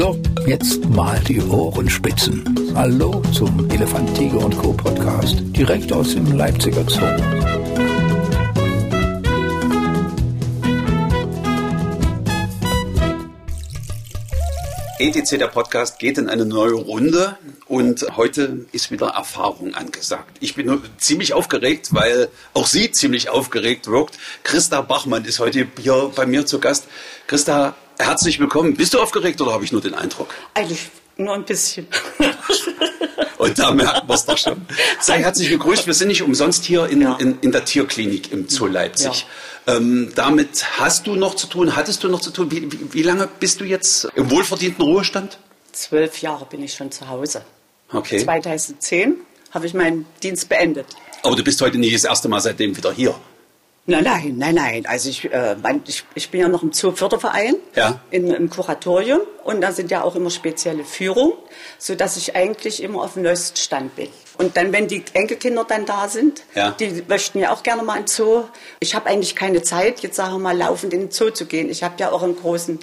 So, jetzt mal die Ohrenspitzen. Hallo zum Elefant, Tiger und Co. Podcast, direkt aus dem Leipziger Zoo. ETC, der Podcast, geht in eine neue Runde und heute ist wieder Erfahrung angesagt. Ich bin ziemlich aufgeregt, weil auch sie ziemlich aufgeregt wirkt. Christa Bachmann ist heute hier bei mir zu Gast. Christa, herzlich willkommen. Bist du aufgeregt oder habe ich nur den Eindruck? Eigentlich nur ein bisschen. Und da merkt man es doch schon. Sei herzlich gegrüßt. Wir sind nicht umsonst hier in, ja. in, in der Tierklinik im Zoo Leipzig. Ja. Ähm, damit hast du noch zu tun, hattest du noch zu tun. Wie, wie, wie, lange bist du jetzt im wohlverdienten Ruhestand? Zwölf Jahre bin ich schon zu Hause. Okay. 2010 habe ich meinen Dienst beendet. Aber du bist heute nicht das erste Mal seitdem wieder hier. Nein, nein, nein, nein. Also ich, äh, ich, ich bin ja noch im Zooförderverein, ja. in, im Kuratorium und da sind ja auch immer spezielle Führungen, sodass ich eigentlich immer auf dem neuesten Stand bin. Und dann, wenn die Enkelkinder dann da sind, ja. die möchten ja auch gerne mal in den Zoo. Ich habe eigentlich keine Zeit, jetzt sagen wir mal, laufend in den Zoo zu gehen. Ich habe ja auch einen großen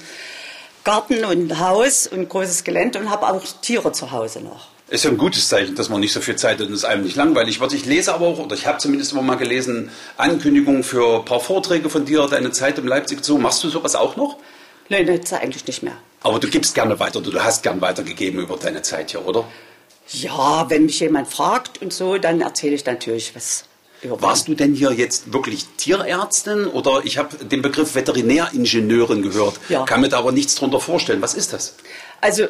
Garten und ein Haus und ein großes Gelände und habe auch Tiere zu Hause noch. Ist ja ein gutes Zeichen, dass man nicht so viel Zeit hat und es einem nicht langweilig wird. Ich lese aber auch, oder ich habe zumindest immer mal gelesen, Ankündigungen für ein paar Vorträge von dir, deine Zeit im Leipzig Zoo. Machst du sowas auch noch? Nein, jetzt eigentlich nicht mehr. Aber du gibst gerne weiter, du hast gern weitergegeben über deine Zeit hier, oder? Ja, wenn mich jemand fragt und so, dann erzähle ich natürlich was. Warst du denn hier jetzt wirklich Tierärztin oder ich habe den Begriff Veterinäringenieurin gehört, ja. kann mir da aber nichts drunter vorstellen. Was ist das? Also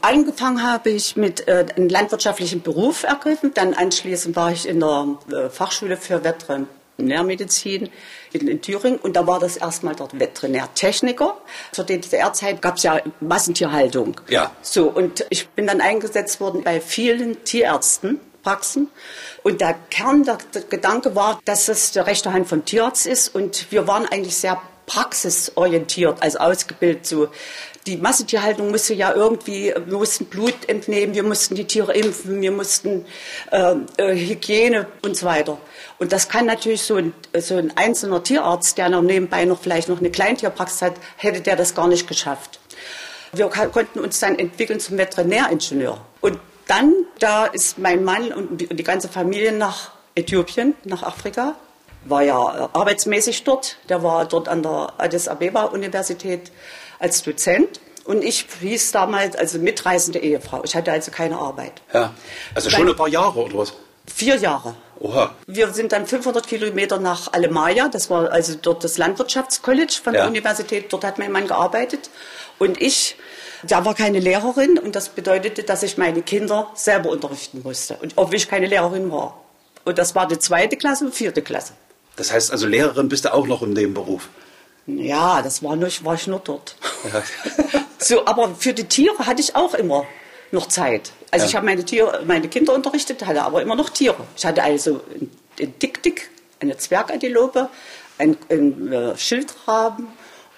Angefangen habe ich mit äh, einem landwirtschaftlichen Beruf ergriffen, dann anschließend war ich in der äh, Fachschule für Veterinärmedizin in, in, Thüringen und da war das erstmal dort Veterinärtechniker. Zur DDR-Zeit gab es ja Massentierhaltung. Ja. So, und ich bin dann eingesetzt worden bei vielen Tierärzten. Praxen. Und der Kern der, der Gedanke war, dass das der rechte Hand vom Tierarzt ist. Und wir waren eigentlich sehr praxisorientiert, also ausgebildet so die Massentierhaltung musste ja irgendwie, wir mussten Blut entnehmen, wir mussten die Tiere impfen, wir mussten äh, äh, Hygiene und so weiter. Und das kann natürlich so ein, so ein einzelner Tierarzt, der noch nebenbei noch vielleicht noch eine Kleintierpraxis hat, hätte der das gar nicht geschafft. Wir konnten uns dann entwickeln zum Veterinäringenieur. Und dann, da ist mein Mann und die, ganze Familie nach Äthiopien, nach Afrika, war ja arbeitsmäßig dort. Der war dort an der Addis Abeba Universität als Dozent. Und ich hieß damals also mitreisende Ehefrau. Ich hatte also keine Arbeit. Ja, also schon ein paar Jahre oder was? Vier Jahre. Oha. Wir sind dann 500 Kilometer nach Alemaya. Das war also dort das Landwirtschaftscollege von Ja. der Universität. Dort hat mein Mann gearbeitet. Und ich, da war keine Lehrerin. Und das bedeutete, dass ich meine Kinder selber unterrichten musste. Und obwohl ich keine Lehrerin war. Und das war die zweite Klasse und vierte Klasse. Das heißt also, Lehrerin bist du auch noch in dem Beruf. Ja, das war, nur, war ich nur dort. Ja. So, aber für die Tiere hatte ich auch immer noch Zeit. Also Ja. ich habe meine, Tiere, meine Kinder unterrichtet, hatte aber immer noch Tiere. Ich hatte also einen Dick-Dick, eine Zwergantilope, einen, einen äh, Schildraben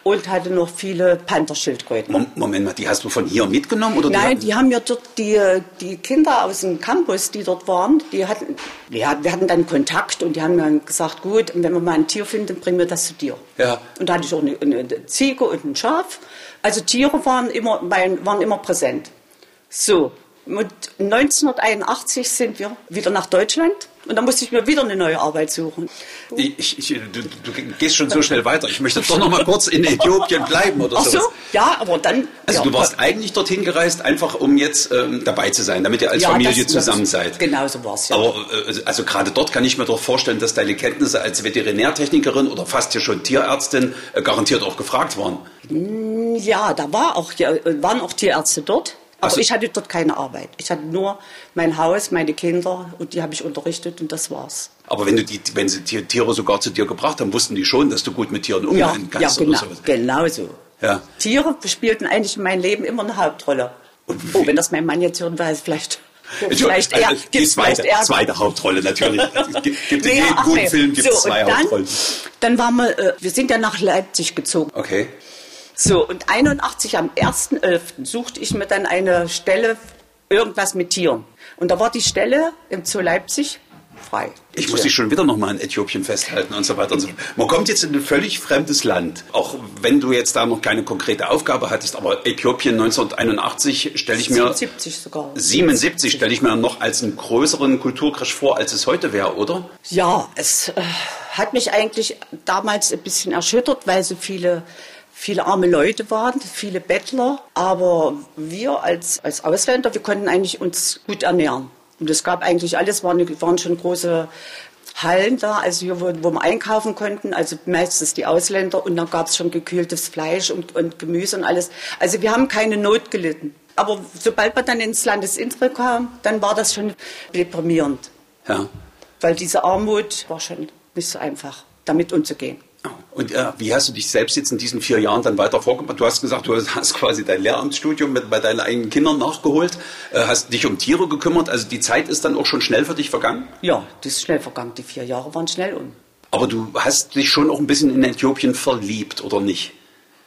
und hatte noch viele Pantherschildkröten. Mom- Moment mal, die hast du von hier mitgenommen? Oder Nein, die die haben mir dort die, die Kinder aus dem Campus, die dort waren, die hatten, ja, wir hatten dann Kontakt und die haben dann gesagt, gut, wenn wir mal ein Tier finden, bringen wir das zu dir. Ja. Und da hatte ich auch eine, eine Ziege und ein Schaf. Also Tiere waren immer, waren immer präsent. So, und 1981 sind wir wieder nach Deutschland und dann musste ich mir wieder eine neue Arbeit suchen. Ich, ich, du, du gehst schon so schnell weiter. Ich möchte doch noch mal kurz in Äthiopien bleiben oder Ach so, sowas. ja, aber dann... Also ja, du warst eigentlich dorthin gereist, einfach um jetzt ähm, dabei zu sein, damit ihr als ja, Familie das- zusammen das- seid. Genau so war es, ja. Aber äh, also gerade dort kann ich mir doch vorstellen, dass deine Kenntnisse als Veterinärtechnikerin oder fast hier schon Tierärztin äh, garantiert auch gefragt waren. Ja, da war auch, ja, waren auch Tierärzte dort. Aber Ach so. ich hatte dort keine Arbeit. Ich hatte nur mein Haus, meine Kinder und die habe ich unterrichtet und das war's. Aber wenn du die, wenn sie die Tiere sogar zu dir gebracht haben, wussten die schon, dass du gut mit Tieren Ja, umgehen ja kannst genau, oder sowas. genau so. Ja. Tiere spielten eigentlich in meinem Leben immer eine Hauptrolle. Oh, wenn das mein Mann jetzt hören weiß, vielleicht, vielleicht Also, eher, die gibt's zweite, vielleicht zweite Hauptrolle natürlich. Gibt, in jedem guten. Film gibt es so, zwei dann, Hauptrollen. Dann waren wir, äh, wir sind ja nach Leipzig gezogen. Okay. So, und 81 am 1.11. suchte ich mir dann eine Stelle, irgendwas mit Tieren. Und da war die Stelle im Zoo Leipzig frei. Ich muss dich schon wieder noch mal in Äthiopien festhalten und so weiter und so fort. Man kommt jetzt in ein völlig fremdes Land, auch wenn du jetzt da noch keine konkrete Aufgabe hattest, aber Äthiopien 1981 stelle ich mir 77 sogar. 77 stelle ich mir noch als einen größeren Kulturcrash vor, als es heute wäre, oder? Ja, es äh, hat mich eigentlich damals ein bisschen erschüttert, weil so viele viele arme Leute waren, viele Bettler, aber wir als, als Ausländer, wir konnten eigentlich uns gut ernähren. Und es gab eigentlich alles, waren, waren schon große Hallen da, also hier, wo, wo wir einkaufen konnten, also meistens die Ausländer und dann gab es schon gekühltes Fleisch und, und Gemüse und alles. Also wir haben keine Not gelitten. Aber sobald man dann ins Landesinnere kam, dann war das schon deprimierend. Ja. Weil diese Armut war schon nicht so einfach, damit umzugehen. Und äh, wie hast du dich selbst jetzt in diesen vier Jahren dann weiter vorgemacht? Du hast gesagt, du hast quasi dein Lehramtsstudium mit, bei deinen eigenen Kindern nachgeholt, äh, hast dich um Tiere gekümmert. Also die Zeit ist dann auch schon schnell für dich vergangen? Ja, die ist schnell vergangen. Die vier Jahre waren schnell um. Aber du hast dich schon auch ein bisschen in Äthiopien verliebt, oder nicht?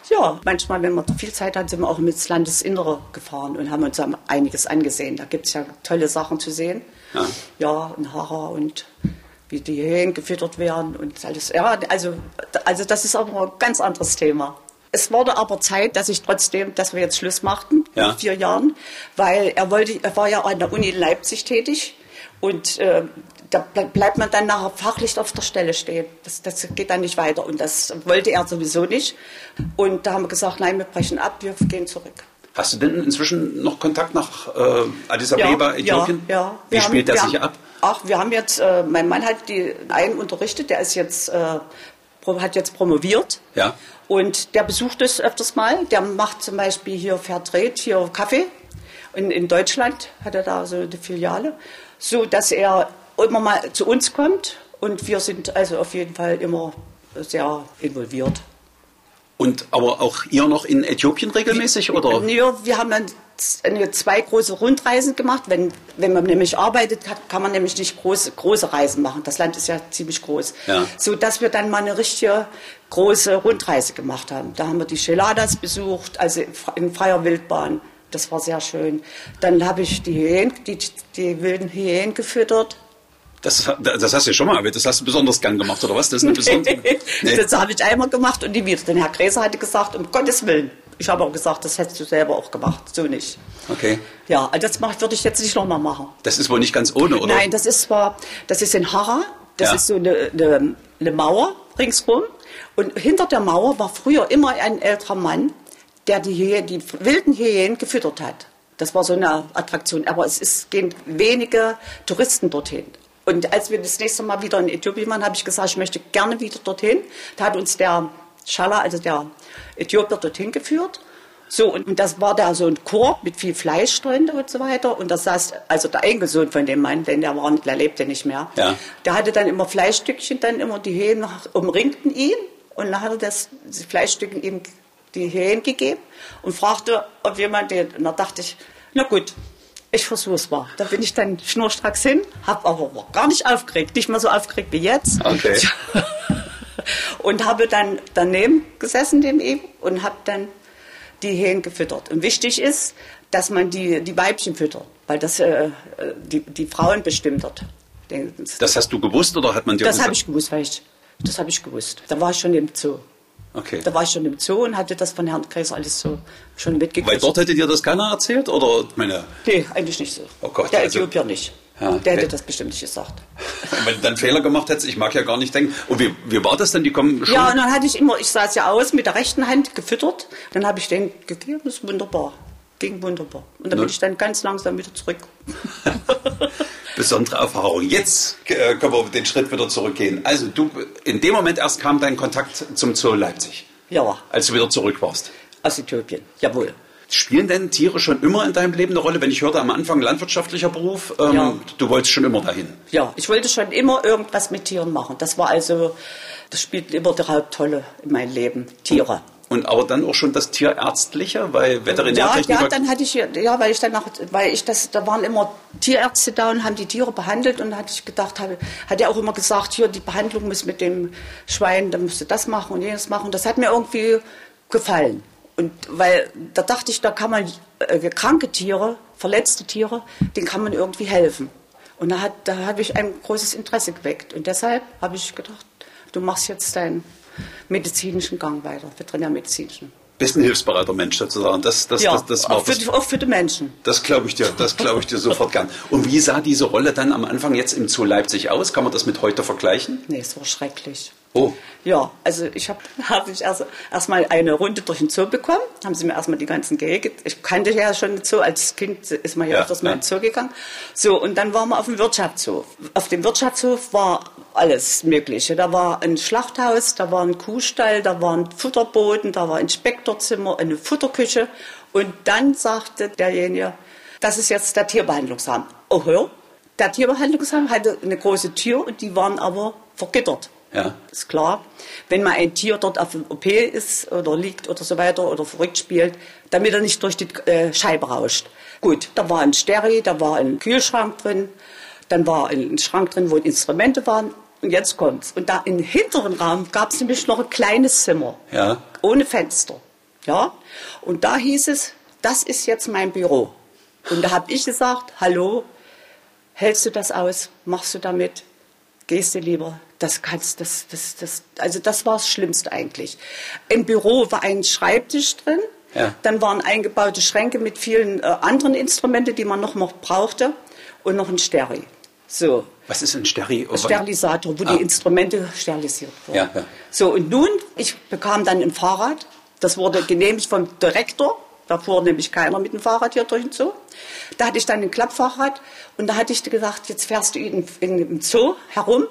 Ja, manchmal, wenn wir viel Zeit hatten, sind wir auch ins Landesinnere gefahren und haben uns einiges angesehen. Da gibt es ja tolle Sachen zu sehen. Ja, ja in Hara und wie die Hähn gefüttert werden und alles. Ja, also, also das ist aber ein ganz anderes Thema. Es wurde aber Zeit, dass ich trotzdem, dass wir jetzt Schluss machten, ja. vier Jahren, weil er wollte, er war ja an der Uni in Leipzig tätig und äh, da bleibt man dann nachher fachlich auf der Stelle stehen. Das, das geht dann nicht weiter und das wollte er sowieso nicht. Und da haben wir gesagt, nein, wir brechen ab, wir gehen zurück. Hast du denn inzwischen noch Kontakt nach äh, Addis Abeba, ja, Äthiopien? Ja, ja. Wie spielt der sich ab? Ach, wir haben jetzt, äh, mein Mann hat die einen unterrichtet, der ist jetzt, äh, hat jetzt promoviert. Ja. Und der besucht es öfters mal. Der macht zum Beispiel hier Fairtrade, hier Kaffee. In, in Deutschland hat er da so eine Filiale. So, dass er immer mal zu uns kommt. Und wir sind also auf jeden Fall immer sehr involviert. Und aber auch ihr noch in Äthiopien regelmäßig, oder? Ja, wir haben dann zwei große Rundreisen gemacht. Wenn, wenn man nämlich arbeitet, kann man nämlich nicht große, große Reisen machen. Das Land ist ja ziemlich groß. Ja. So dass wir dann mal eine richtige große Rundreise gemacht haben. Da haben wir die Sheladas besucht, also in freier Wildbahn. Das war sehr schön. Dann habe ich die, Hyänen, die, die wilden Hyänen gefüttert. Das, das hast du ja schon mal erwähnt. Das hast du besonders gern gemacht, oder was? Das besondere. Nee. Das habe ich einmal gemacht und die wieder. Denn Herr Gräser hatte gesagt, um Gottes Willen. Ich habe auch gesagt, das hättest du selber auch gemacht. So nicht. Okay. Ja, das würde ich jetzt nicht nochmal machen. Das ist wohl nicht ganz ohne, oder? Nein, das ist zwar, das ist in Harra. Das ja. ist so eine, eine, eine Mauer ringsrum. Und hinter der Mauer war früher immer ein älterer Mann, der die, die wilden Hyänen gefüttert hat. Das war so eine Attraktion. Aber es ist, gehen wenige Touristen dorthin. Und als wir das nächste Mal wieder in Äthiopien waren, habe ich gesagt, ich möchte gerne wieder dorthin. Da hat uns der Schala, also der Äthiopier, dorthin geführt. So, und das war da so ein Korb mit viel Fleisch drin und so weiter. Und das saß, also der Enkelsohn von dem Mann, denn der, war, der lebte nicht mehr, ja. der hatte dann immer Fleischstückchen, dann immer die Hähne umringten ihn. Und dann hat er das, die Fleischstücke ihm die Hähne gegeben und fragte, ob jemand, den, und da dachte ich, na gut, ich versuche es mal. Da bin ich dann schnurstracks hin, habe aber gar nicht aufgeregt, nicht mehr so aufgeregt wie jetzt. Okay. und habe dann daneben gesessen dem ihm und habe dann die Hähne gefüttert. Und wichtig ist, dass man die, die Weibchen füttert, weil das äh, die, die Frauen bestimmt hat. Das hast du gewusst oder hat man dir Das habe ich gewusst, weil ich, das habe ich gewusst. Da war ich schon im Zoo. Okay. Da war ich schon im Zoo und hatte das von Herrn Kaiser alles so schon mitgekriegt. Weil dort hätte dir das keiner erzählt? Oder meine nee, eigentlich nicht so. Oh Gott, Der also, Äthiopier nicht. Ja, Der hätte das bestimmt nicht gesagt. Wenn du dann Fehler gemacht hättest, ich mag ja gar nicht denken. Und wie, wie war das denn? Die kommen schon. Ja, und dann hatte ich immer, ich saß ja aus mit der rechten Hand gefüttert. Dann habe ich den gegeben, das ist wunderbar. Ging wunderbar. Und dann Ne? bin ich dann ganz langsam wieder zurück. Besondere Erfahrung. Jetzt äh, können wir den Schritt wieder zurückgehen. Also du, in dem Moment erst kam dein Kontakt zum Zoo Leipzig, Ja, als du wieder zurück warst. aus Äthiopien. Jawohl. Spielen denn Tiere schon immer in deinem Leben eine Rolle? Wenn ich hörte am Anfang landwirtschaftlicher Beruf, ähm, Ja. du wolltest schon immer dahin. Ja, ich wollte schon immer irgendwas mit Tieren machen. Das war also, das spielt immer die Hauptrolle in meinem Leben. Tiere. Und aber dann auch schon das Tierärztliche, weil Ja, Veterinärtechniker... ja, dann hatte ich, ja, weil ich dann noch, weil ich das, da waren immer Tierärzte da und haben die Tiere behandelt und da hatte ich gedacht, habe, hat er auch immer gesagt, hier, die Behandlung muss mit dem Schwein, da müsste das machen und jenes machen. Das hat mir irgendwie gefallen. Und weil, da dachte ich, da kann man äh, kranke Tiere, verletzte Tiere, denen kann man irgendwie helfen. Und da, hat, da habe ich ein großes Interesse geweckt. Und deshalb habe ich gedacht, du machst jetzt deinen medizinischen Gang weiter, veterinärmedizinischen. Bist ein hilfsbereiter Mensch sozusagen. Das, das, Ja, das, das auch, für, das- die- auch für die Menschen. Das glaube ich dir, das glaube ich dir sofort gern. Und wie sah diese Rolle dann am Anfang jetzt im Zoo Leipzig aus? Kann man das mit heute vergleichen? Nee, es war schrecklich. Oh, Ja, also ich habe hab ich erst erstmal eine Runde durch den Zoo bekommen. Haben sie mir erstmal die ganzen Gehege. Ich kannte ja schon den Zoo. Als Kind ist man ja, Ja, öfters mal ja. in den Zoo gegangen. So, und dann waren wir auf dem Wirtschaftshof. Auf dem Wirtschaftshof war alles Mögliche. Da war ein Schlachthaus, da war ein Kuhstall, da war ein Futterboden, da war ein Inspektorzimmer, eine Futterküche. Und dann sagte derjenige, das ist jetzt der Tierbehandlungsraum. Oh, hör, der Tierbehandlungsraum hatte eine große Tür und die waren aber vergittert. Ja. Ist klar. Wenn mal ein Tier dort auf dem OP ist oder liegt oder so weiter oder verrückt spielt, damit er nicht durch die äh, Scheibe rauscht. Gut, da war ein Steri, da war ein Kühlschrank drin, dann war ein Schrank drin, wo Instrumente waren. Und jetzt kommt's. Und da im hinteren Raum gab es nämlich noch ein kleines Zimmer. Ja. Ohne Fenster. Ja. Und da hieß es, das ist jetzt mein Büro. Und da habe ich gesagt, hallo, hältst du das aus? Machst du damit? Gehst du lieber? Das kannst, das, das, das, also das war das Schlimmste eigentlich. Im Büro war ein Schreibtisch drin, Ja. dann waren eingebaute Schränke mit vielen äh, anderen Instrumenten, die man noch, noch brauchte und noch ein Steri. So, was ist ein Steri? Sterilisator, wo Ah. die Instrumente sterilisiert wurden. Ja, ja. So, und nun, ich bekam dann ein Fahrrad. Das wurde genehmigt vom Direktor. Da fuhr nämlich keiner mit dem Fahrrad hier durch den Zoo. Da hatte ich dann ein Klappfahrrad und da hatte ich gesagt, jetzt fährst du in, in, im Zoo herum,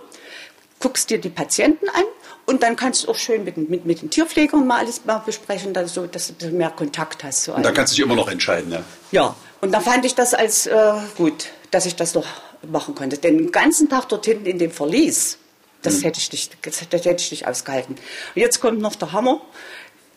guckst dir die Patienten an und dann kannst du auch schön mit, den- mit, mit den Tierpflegern mal alles mal besprechen, dass, so, dass du mehr Kontakt hast. zu Und da kannst du dich immer noch entscheiden, ja. Ja, und da fand ich das als äh, gut, dass ich das noch machen konnte. Denn den ganzen Tag dort hinten in dem Verlies, das, hätte, ich nicht, das hätte ich nicht ausgehalten. Und jetzt kommt noch der Hammer.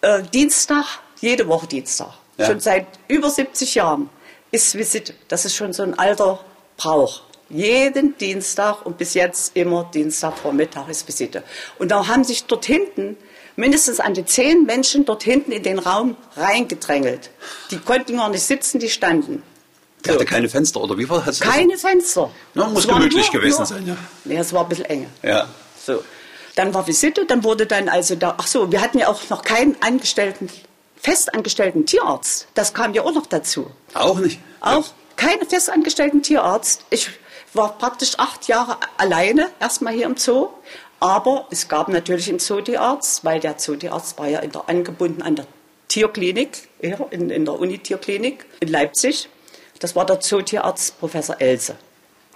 Äh, Dienstag, jede Woche Dienstag, Ja. schon seit über 70 Jahren, ist Visite. Das ist schon so ein alter Brauch. Jeden Dienstag und bis jetzt immer Dienstagvormittag ist Visite. Und da haben sich dort hinten mindestens an die zehn Menschen dort hinten in den Raum reingedrängelt. Die konnten gar nicht sitzen, die standen. Der hatte keine Fenster, oder wie war das? Keine Fenster. Na, muss Es gemütlich gewesen sein, ja. Nee, es war ein bisschen enge. Ja. So. Dann war Visite, dann wurde dann also da, ach so, wir hatten ja auch noch keinen angestellten, festangestellten Tierarzt. Das kam ja auch noch dazu. Auch nicht? Auch keinen festangestellten Tierarzt. Ich war praktisch acht Jahre alleine erstmal hier im Zoo. Aber es gab natürlich im Zootierarzt, weil der Zootierarzt war ja der, angebunden an der Tierklinik, ja, in, in der Unitierklinik in Leipzig. Das war der Zootierarzt Professor Else.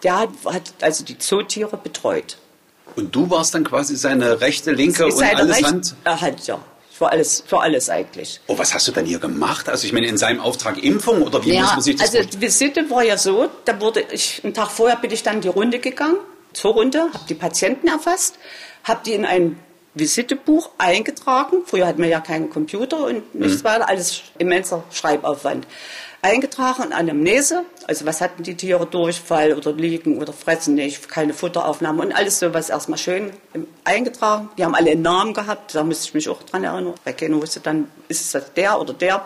Der hat, hat also die Zootiere betreut. Und du warst dann quasi seine rechte, linke und alles Hand? Er hat, ja, für alles, für alles eigentlich. Oh, was hast du denn hier gemacht? Also ich meine, in seinem Auftrag Impfung oder wie muss man sich das also die Visite war ja so, da wurde ich, einen Tag vorher bin ich dann die Runde gegangen, zur Runde, habe die Patienten erfasst, habe die in ein Visitebuch eingetragen. Früher hatten wir ja keinen Computer und nichts weiter, alles immenser Schreibaufwand. Eingetragen in Anamnese, also was hatten die Tiere, Durchfall oder liegen oder fressen nicht, keine Futteraufnahme und alles sowas erstmal schön eingetragen. Die haben alle einen Namen gehabt, da musste ich mich auch dran erinnern, weil keiner wusste dann, ist das der oder der.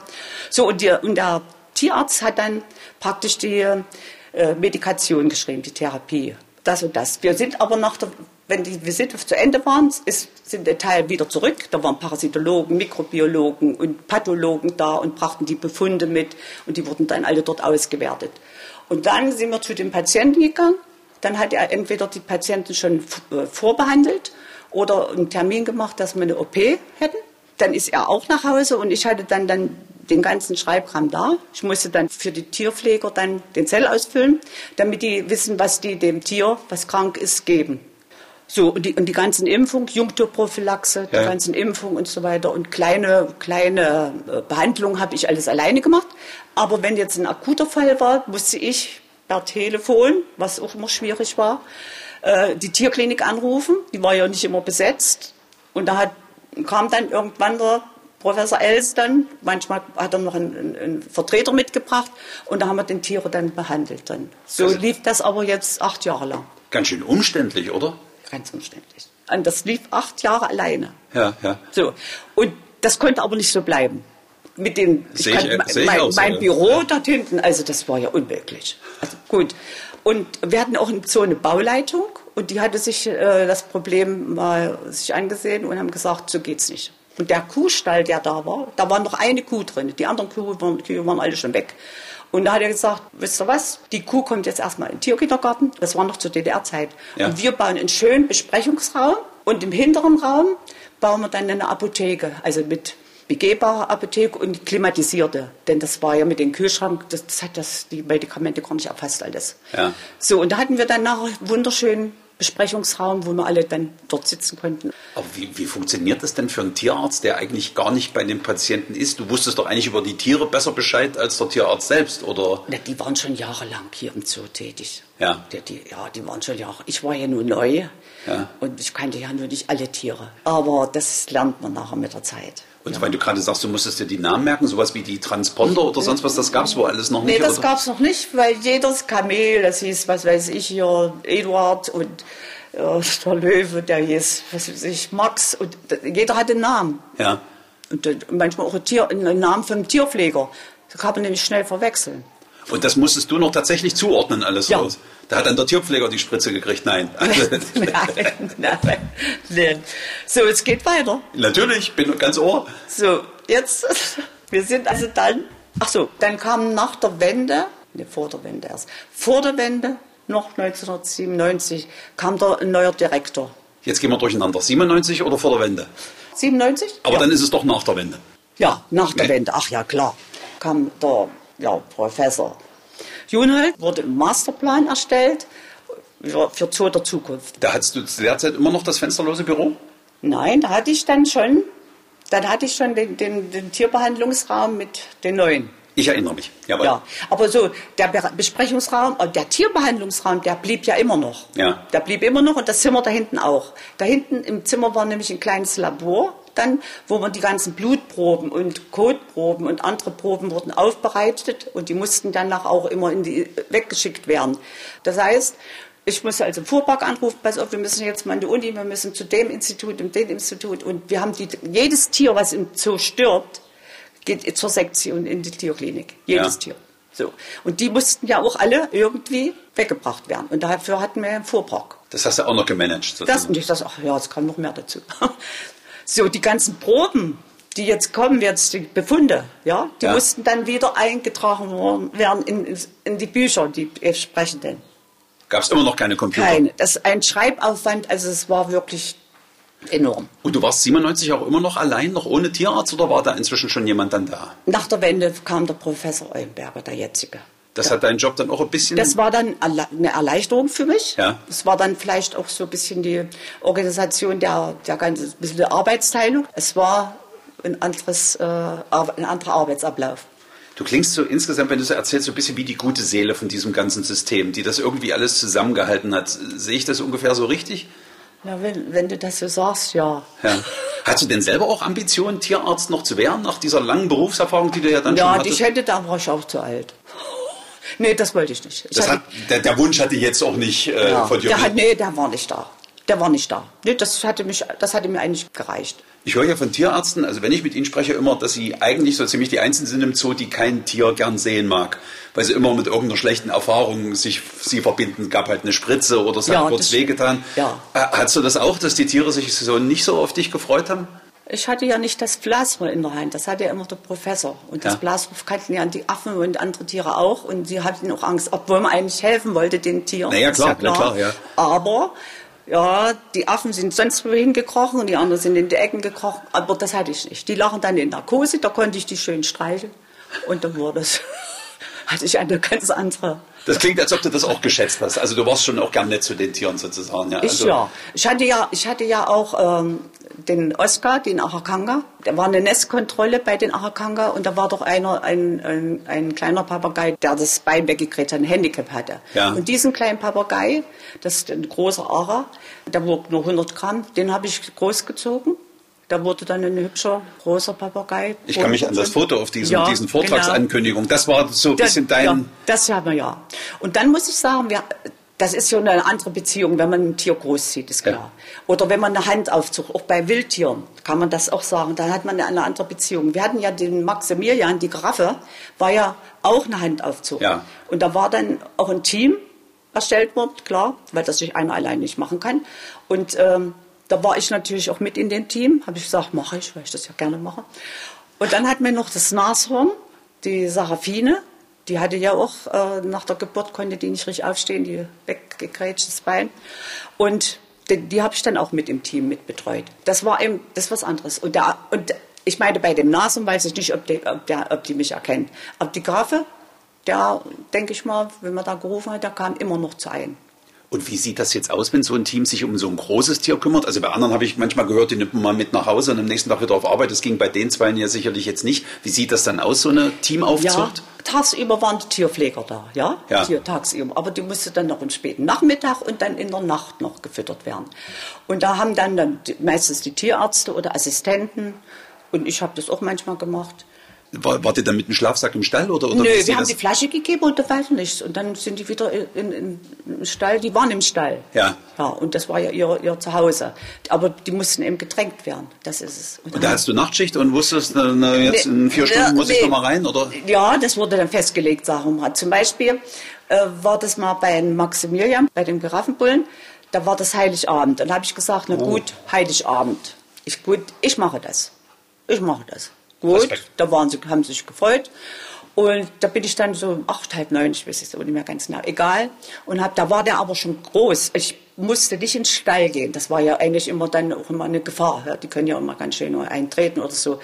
So, und, die, und der Tierarzt hat dann praktisch die äh, Medikation geschrieben, die Therapie. Das und das. Wir sind aber nach der, wenn die Visite zu Ende waren, ist, sind der Teil wieder zurück. Da waren Parasitologen, Mikrobiologen und Pathologen da und brachten die Befunde mit und die wurden dann alle dort ausgewertet. Und dann sind wir zu dem Patienten gegangen. Dann hat er entweder die Patienten schon äh, vorbehandelt oder einen Termin gemacht, dass wir eine OP hätten. Dann ist er auch nach Hause und ich hatte dann, dann den ganzen Schreibkram da. Ich musste dann für die Tierpfleger dann den Zell ausfüllen, damit die wissen, was die dem Tier, was krank ist, geben. So, und die, und die ganzen Impfungen, Junkturprophylaxe, die Ja. ganzen Impfungen und so weiter und kleine, kleine äh, Behandlungen habe ich alles alleine gemacht. Aber wenn jetzt ein akuter Fall war, musste ich per Telefon, was auch immer schwierig war, äh, die Tierklinik anrufen. Die war ja nicht immer besetzt. Und da hat, kam dann irgendwann der Professor Els dann, manchmal hat er noch einen, einen, einen Vertreter mitgebracht und da haben wir den Tiere dann behandelt. Dann. So Also- lief das aber jetzt acht Jahre lang. Ganz schön umständlich, oder? Ganz umständlich. Und das lief acht Jahre alleine. Ja, ja. So. Und das konnte aber nicht so bleiben. Mit dem, Sehe ich- kann- ich mein, auch so, mein ja. Büro dort hinten, also das war ja unmöglich. Also gut. Und wir hatten auch so eine Bauleitung und die hatte sich äh, das Problem mal sich angesehen und haben gesagt, so geht's nicht. Und der Kuhstall, der da war, da war noch eine Kuh drin. Die anderen Kühe waren, Kühe waren alle schon weg. Und da hat er gesagt, wisst ihr was, die Kuh kommt jetzt erstmal in den Tierkindergarten. Das war noch zur DDR-Zeit. Ja. Und wir bauen einen schönen Besprechungsraum und im hinteren Raum bauen wir dann eine Apotheke, also mit begehbarer Apotheke und klimatisierte. Denn das war ja mit dem Kühlschrank, das, das hat das, die Medikamente gar nicht erfasst alles. Ja. So, und da hatten wir dann nachher einen wunderschönen Besprechungsraum, wo wir alle dann dort sitzen konnten. Aber wie, wie funktioniert das denn für einen Tierarzt, der eigentlich gar nicht bei dem Patienten ist? Du wusstest doch eigentlich über die Tiere besser Bescheid als der Tierarzt selbst, oder? Na, die waren schon jahrelang hier im Zoo tätig. Ja. Die, die, ja, die waren schon Jahre. Ich war ja nur neu Ja. und ich kannte ja nur nicht alle Tiere. Aber das lernt man nachher mit der Zeit. Und weil du gerade sagst, du musstest dir die Namen merken, sowas wie die Transponder oder sonst was, das gab es wohl alles noch Nee, nicht. das oder? gab es noch nicht, weil jedes Kamel, das hieß, was weiß ich hier, Eduard und äh, der Löwe, der hieß, was weiß ich, Max und jeder hatte einen Namen. Ja. Und äh, manchmal auch ein Tier, einen Namen vom Tierpfleger. Da kann man nämlich schnell verwechseln. Und das musstest du noch tatsächlich zuordnen, alles Ja. sowas. Da hat dann der Tierpfleger die Spritze gekriegt. Nein. Nein, nein, nein. So, es geht weiter. Natürlich, bin ganz ohr. So, jetzt, wir sind also dann, ach so, dann kam nach der Wende, ne, vor der Wende erst, vor der Wende, noch 1997, kam da ein neuer Direktor. Jetzt gehen wir durcheinander. 97 oder vor der Wende? 97? Aber ja. dann ist es doch nach der Wende. Ja, nach der Nee. Wende, ach ja, klar. Kam der ja, Professor Junhold, wurde ein Masterplan erstellt für, Zoo der Zukunft. Da hattest du zu der Zeit immer noch das fensterlose Büro? Nein, da hatte ich dann schon, dann hatte ich schon den, den, den Tierbehandlungsraum mit den neuen. Ich erinnere mich. Jawohl. Ja, aber so der Be- Besprechungsraum, der Tierbehandlungsraum, der blieb ja immer noch. Ja. Der blieb immer noch und das Zimmer da hinten auch. Da hinten im Zimmer war nämlich ein kleines Labor, dann, wo man die ganzen Blutproben und Kotproben und andere Proben wurden aufbereitet und die mussten danach auch immer in die, weggeschickt werden. Das heißt, ich musste also Fuhrpark anrufen, pass auf, wir müssen jetzt mal in die Uni, wir müssen zu dem Institut und dem Institut und wir haben die, jedes Tier, was im Zoo stirbt, geht zur Sektion in die Tierklinik. Jedes Ja. Tier. So. Und die mussten ja auch alle irgendwie weggebracht werden. Und dafür hatten wir einen Fuhrpark. Das hast du auch noch gemanagt. Das sozusagen. und ich das, ach ja, es kam noch mehr dazu. So, die ganzen Proben, die jetzt kommen, jetzt die Befunde, ja, die Ja. mussten dann wieder eingetragen worden- werden in, in die Bücher, die entsprechenden. Gab es immer noch keine Computer. Keine. Das ist ein Schreibaufwand, also es war wirklich enorm. Und du warst 97 auch immer noch allein, noch ohne Tierarzt, oder war da inzwischen schon jemand dann da? Nach der Wende kam der Professor Eulenberger, der jetzige. Das hat deinen Job dann auch ein bisschen... Das war dann eine Erleichterung für mich. Ja. Es war dann vielleicht auch so ein bisschen die Organisation der, der ganzen, bisschen der Arbeitsteilung. Es war ein, anderes, äh, ein anderer Arbeitsablauf. Du klingst so insgesamt, wenn du so erzählst, so ein bisschen wie die gute Seele von diesem ganzen System, die das irgendwie alles zusammengehalten hat. Sehe ich das ungefähr so richtig? Na, wenn, wenn du das so sagst, ja. Ja. Hast du denn selber auch Ambitionen, Tierarzt noch zu werden, nach dieser langen Berufserfahrung, die du ja dann schon Ja, hattest? ich hätte, da war ich auch zu alt. Nee, das wollte ich nicht. Ich hatte- hat, der, der Wunsch hatte jetzt auch nicht äh, ja, von dir. der hat, nee, der war nicht da. Der war nicht da. Nee, das hatte, mich, das hatte mir eigentlich gereicht. Ich höre ja von Tierärzten, also wenn ich mit ihnen spreche, immer, dass sie eigentlich so ziemlich die Einzigen sind im Zoo, die kein Tier gern sehen mag. Weil sie immer mit irgendeiner schlechten Erfahrung sich sie verbinden. Gab halt eine Spritze oder es Ja, hat kurz wehgetan. ja. Äh, Hast du das auch, dass die Tiere sich so nicht so auf dich gefreut haben? Ich hatte ja nicht das Plasma in der Hand, das hatte ja immer der Professor. Und das Ja. Plasma kannten ja die Affen und andere Tiere auch. Und sie hatten auch Angst, obwohl man eigentlich helfen wollte den Tieren. Na ja, ist klar, na klar, ja. Aber ja, die Affen sind sonst wohin gekrochen und die anderen sind in die Ecken gekrochen. Aber das hatte ich nicht. Die lachen dann in Narkose, da konnte ich die schön streicheln. Und dann wurde es, hatte ich eine ganz andere Das klingt, als ob du das auch geschätzt hast. Also du warst schon auch gern nett zu den Tieren sozusagen. Ja, Ich also, ja. Ich hatte ja, ich hatte ja auch ähm, den Oscar, den Arakanga. Da war eine Nestkontrolle bei den Arakanga und da war doch einer, ein, ein, ein kleiner Papagei, der das Bein weggekriegt hat, ein Handicap hatte. Ja. Und diesen kleinen Papagei, das ist ein großer Ara, der wog nur 100 Gramm, den habe ich großgezogen. Da wurde dann ein hübscher, großer Papagei. Ich kann mich an das Foto auf diesen, Ja, diesen Vortragsankündigung, das war so ein das- bisschen dein... Ja, das haben wir ja. Und dann muss ich sagen, wir, das ist schon eine andere Beziehung, wenn man ein Tier großzieht, ist Ja. klar. Oder wenn man eine Handaufzug, auch bei Wildtieren kann man das auch sagen, dann hat man eine andere Beziehung. Wir hatten ja den Maximilian, die Giraffe, war ja auch eine Handaufzug. Ja. Und da war dann auch ein Team erstellt wird, klar, weil das sich einer allein nicht machen kann. Und ähm, da war ich natürlich auch mit in dem Team. Habe ich gesagt, mache ich, weil ich das ja gerne mache. Und dann hatten wir noch das Nashorn, die Sarafine. Die hatte ja auch äh, nach der Geburt, konnte die nicht richtig aufstehen, die weggegrätschtes Bein. Und die, die habe ich dann auch mit im Team mitbetreut. Das war eben, das ist was anderes. Und, der, und ich meine, bei dem Nashorn weiß ich nicht, ob die, ob, der, ob die mich erkennt. Aber die Grafe, der, denke ich mal, wenn man da gerufen hat, der kam immer noch zu ein. Und wie sieht das jetzt aus, wenn so ein Team sich um so ein großes Tier kümmert? Also bei anderen habe ich manchmal gehört, die nimmt man mal mit nach Hause und am nächsten Tag wieder auf Arbeit. Das ging bei den zwei ja sicherlich jetzt nicht. Wie sieht das dann aus, so eine Teamaufzucht? Ja, tagsüber waren die Tierpfleger da, ja, ja. Tier, tagsüber. Aber die musste dann noch am späten Nachmittag und dann in der Nacht noch gefüttert werden. Und da haben dann, dann meistens die Tierärzte oder Assistenten und ich habe das auch manchmal gemacht war, wart ihr dann mit dem Schlafsack im Stall? Oder, oder Nö, wir haben die Flasche gegeben und da weiter nichts. Und dann sind die wieder in, in, im Stall, die waren im Stall. Ja. Ja, und das war ja ihr, ihr Zuhause. Aber die mussten eben getränkt werden, das ist es. Und, und da hast du Nachtschicht und wusstest, na, na jetzt in vier Stunden muss nee, ich noch mal rein, oder? Ja, das wurde dann festgelegt, sagen wir Zum Beispiel äh, war das mal bei Maximilian, bei dem Giraffenbullen, da war das Heiligabend. Dann habe ich gesagt, na oh. gut, Heiligabend. Ich, gut, ich mache das. Ich mache das. Gut, Respekt. da waren sie, haben sie sich gefreut. Und da bin ich dann so acht, halb neun, ich weiß es auch nicht mehr ganz genau, egal. Und hab, da war der aber schon groß. Ich musste nicht ins Stall gehen. Das war ja eigentlich immer dann auch immer eine Gefahr. Ja. Die können ja immer ganz schön eintreten oder so.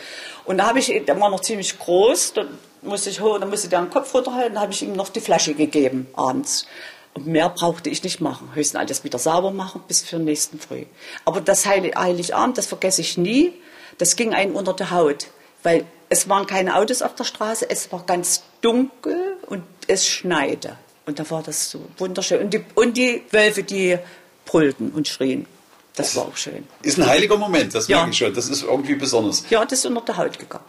Und da habe ich, der war noch ziemlich groß. Da musste ich hoch, da musste der den Kopf runterhalten. Da habe ich ihm noch die Flasche gegeben abends. Und mehr brauchte ich nicht machen. Höchstens alles wieder sauber machen bis für den nächsten Früh. Aber das Heiligabend, das vergesse ich nie. Das ging einem unter die Haut weil es waren keine Autos auf der Straße, es war ganz dunkel und es schneite. Und da war das so wunderschön. Und die, und die Wölfe, die brüllten und schrien. Das war auch schön. Ist ein heiliger Moment, das ja. merke ich schon. Das ist irgendwie besonders. Ja, das ist unter der Haut gegangen.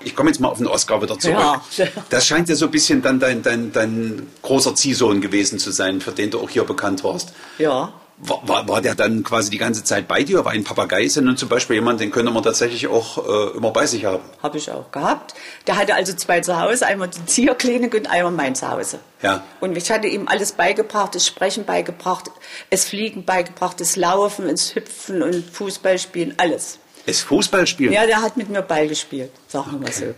Ich komme jetzt mal auf den Oscar wieder zurück. Ja. Das scheint ja so ein bisschen dann dein, dein, dein großer Ziehsohn gewesen zu sein, für den du auch hier bekannt warst. Ja. War, war, war, der dann quasi die ganze Zeit bei dir? War ein Papagei ist ja nun zum Beispiel jemand, den könnte man tatsächlich auch äh, immer bei sich haben. Habe ich auch gehabt. Der hatte also zwei zu Hause, einmal die Tierklinik und einmal mein Zuhause. Ja. Und ich hatte ihm alles beigebracht, das Sprechen beigebracht, das Fliegen beigebracht, das Laufen, das Hüpfen und Fußballspielen, alles. Das Fußballspielen? Ja, der hat mit mir Ball gespielt, sagen wir okay. mal so.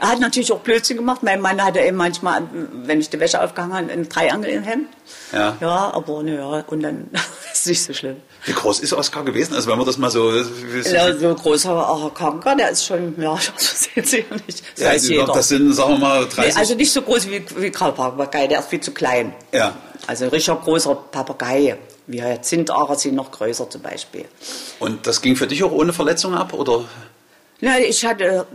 Er hat natürlich auch Blödsinn gemacht. Mein Mann hatte eben manchmal, wenn ich die Wäsche aufgehangen habe, ein Dreiangel im Hemd. Ja. Ja, aber naja, und dann ist es nicht so schlimm. Wie groß ist Oskar gewesen? Also wenn man das mal so... Ja, so großer Kanker, der ist schon, ja, das sehen Sie ja nicht. Das ja, weiß jeder. Das sind, sagen wir mal, 30... Nee, also nicht so groß wie, wie Papagei, der ist viel zu klein. Ja. Also ein richtig großer Papagei. Wir Zintarer sind noch größer zum Beispiel. Und das ging für dich auch ohne Verletzung ab, oder? Ja, ich hatte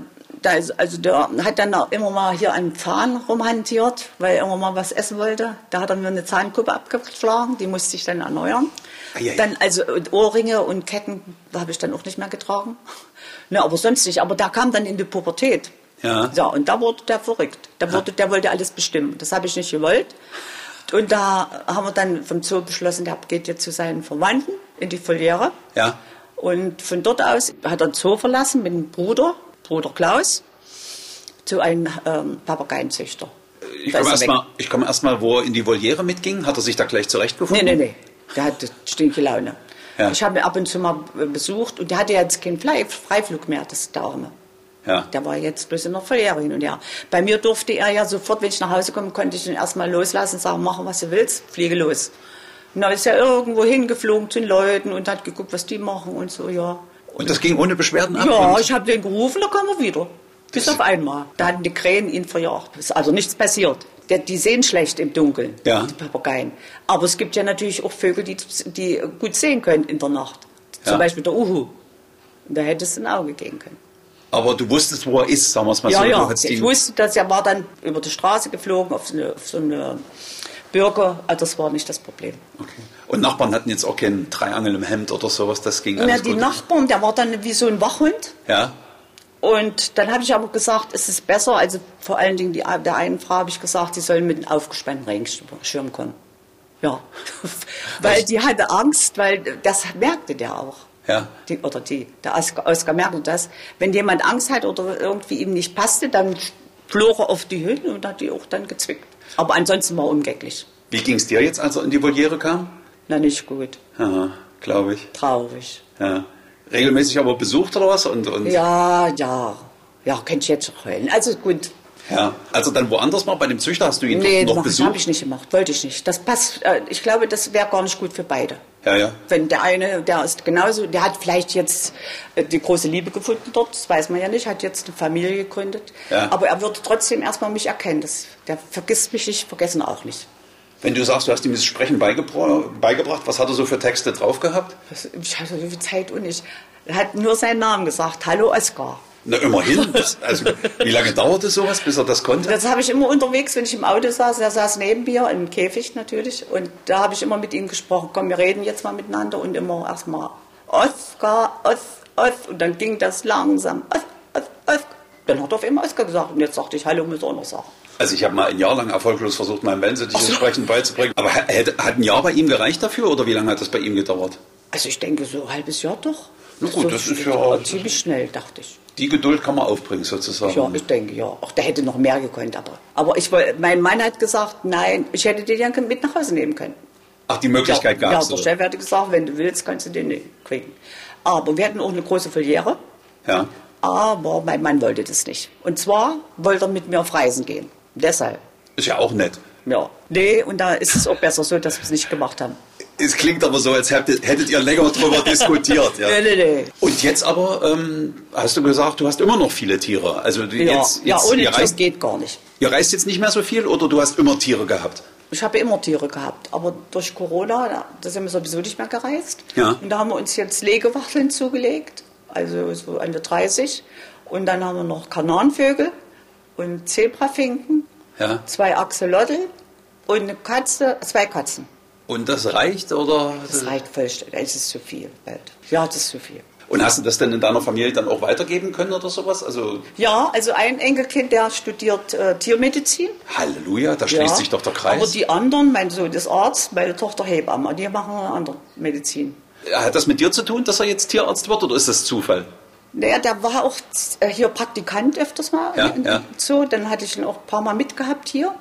da ist, also der hat dann auch immer mal hier einen Zahn rumhantiert, weil er immer mal was essen wollte. Da hat er mir eine Zahnkuppe abgeschlagen, die musste ich dann erneuern. Eieiei. Dann also Ohrringe und Ketten habe ich dann auch nicht mehr getragen. Ne, aber sonst nicht. Aber da kam dann in die Pubertät. Ja. ja und da wurde der verrückt. Da wurde, der wollte alles bestimmen. Das habe ich nicht gewollt. Und da haben wir dann vom Zoo beschlossen, der geht jetzt zu seinen Verwandten in die Foliere. Ja. Und von dort aus hat er den Zoo verlassen mit dem Bruder Bruder Klaus zu einem ähm, Papageienzüchter. Ich komme erstmal, komm erst wo er in die Voliere mitging. Hat er sich da gleich zurechtgefunden? Nee, nee, nee. Der hatte stinke Laune. Ja. Ich habe ihn ab und zu mal besucht und der hatte jetzt keinen Freiflug mehr, das ist der Arme. Ja. Der war jetzt bloß in der Verlehre hin und her. Bei mir durfte er ja sofort, wenn ich nach Hause komme, konnte ich ihn erstmal loslassen und sagen, mach was du willst, fliege los. Und dann ist er irgendwo hingeflogen zu den Leuten und hat geguckt, was die machen und so, ja. Und das ging ohne Beschwerden ab? Ja, ich habe den gerufen, da kam er wieder. Bis auf einmal. Da hatten die Krähen ihn verjagt. Ist also nichts passiert. Die sehen schlecht im Dunkeln, ja. die Papageien. Aber es gibt ja natürlich auch Vögel, die, die gut sehen können in der Nacht. Ja. Zum Beispiel der Uhu. Da hätte es ein Auge gehen können. Aber du wusstest, wo er ist, sagen wir es mal ja, so. Ja, ich wusste, dass er war dann über die Straße geflogen auf so eine, auf so eine Bürger. Also das war nicht das Problem. Okay. Und Nachbarn hatten jetzt auch kein Dreiangel im Hemd oder sowas, das ging alles Ja, die gut. Nachbarn, der war dann wie so ein Wachhund. Ja. Und dann habe ich aber gesagt, es ist besser, also vor allen Dingen die, der einen Frau habe ich gesagt, sie sollen mit einem aufgespannten Regenschirm kommen. Ja, weil die hatte Angst, weil das merkte der auch. Ja. Die, oder die, der Oskar, Oskar merkte das. Wenn jemand Angst hat oder irgendwie ihm nicht passte, dann flog er auf die Hütte und hat die auch dann gezwickt. Aber ansonsten war umgänglich. Wie ging es dir jetzt, als er in die Voliere kam? Na, nicht gut. Ja, glaube ich. Traurig. Ja. Regelmäßig aber besucht oder was? Und, und Ja, ja. Ja, könnte ich jetzt schon heulen. Also gut. ja. Also dann woanders mal bei dem Züchter hast du ihn Nee, noch das besucht? habe ich nicht gemacht. Wollte ich nicht. Das passt. Äh, ich glaube, das wäre gar nicht gut für beide. Ja, ja. Wenn der eine, der ist genauso, der hat vielleicht jetzt äh, die große Liebe gefunden dort, das weiß man ja nicht, hat jetzt eine Familie gegründet. Ja. Aber er würde trotzdem erstmal mich erkennen. Das, der vergisst mich nicht, vergessen auch nicht. Wenn du sagst, du hast ihm das Sprechen beigebra beigebracht, was hat er so für Texte drauf gehabt? Ich hatte so viel Zeit und ich. Er hat nur seinen Namen gesagt. Hallo Oskar. Na, immerhin. Das, also, wie lange dauerte sowas, bis er das konnte? Das habe ich immer unterwegs, wenn ich im Auto saß. Er saß neben mir, im Käfig natürlich. Und da habe ich immer mit ihm gesprochen. Komm, wir reden jetzt mal miteinander. Und immer erstmal Oskar, Os, Os. Und dann ging das langsam. Os, Os, Os. Dann hat er auf einmal Oskar gesagt. Und jetzt sagte ich, Hallo, muss auch noch sagen. Also ich habe mal ein Jahr lang erfolglos versucht, meinem Wellensittich das Sprechen beizubringen. Aber ha- hätte, hat ein Jahr bei ihm gereicht dafür oder wie lange hat das bei ihm gedauert? Also ich denke, so ein halbes Jahr doch. Na gut, so, das ist ja- ziemlich schnell, dachte ich. Die Geduld kann man aufbringen sozusagen. Ja, ich denke, ja. Auch der hätte noch mehr gekonnt, aber. Aber ich mein Mann hat gesagt, nein, ich hätte den ja mit nach Hause nehmen können. Ach, die Möglichkeit gab es. Ja, der Chef hatte gesagt, wenn du willst, kannst du den nicht kriegen. Aber wir hatten auch eine große Filiere, ja. aber mein Mann wollte das nicht. Und zwar wollte er mit mir auf Reisen gehen. Deshalb. Ist ja auch nett. Ja. Nee, und da ist es auch besser so, dass wir es nicht gemacht haben. Es klingt aber so, als hättet, hättet ihr länger drüber diskutiert. Ja. Nee, nee, nee. Und jetzt aber ähm, hast du gesagt, du hast immer noch viele Tiere. Also du Ja, jetzt, ja jetzt, ohne ihr, Tier reist, geht gar nicht. ihr reist jetzt nicht mehr so viel oder du hast immer Tiere gehabt? Ich habe immer Tiere gehabt, aber durch Corona, da- sind wir sowieso nicht mehr gereist. Ja. Und da haben wir uns jetzt Legewachteln zugelegt, also so an der 30. Und dann haben wir noch Kanarenvögel und Zebrafinken, Ja. zwei Axolotl und eine Katze, zwei Katzen. Und das reicht oder? Das reicht vollständig. Es ist zu viel bald. Ja, das ist zu viel. Und hast du das denn in deiner Familie dann auch weitergeben können oder sowas? Also Ja, also ein Enkelkind, der studiert äh, Tiermedizin. Halleluja, da schließt ja. sich doch der Kreis. Aber die anderen, mein Sohn ist Arzt, meine Tochter Hebamme, die machen eine andere Medizin. Hat das mit dir zu tun, dass er jetzt Tierarzt wird oder ist das Zufall? Naja, der war auch äh, hier Praktikant öfters mal Ja, ja. so. Dann hatte ich ihn auch ein paar Mal mitgehabt hier.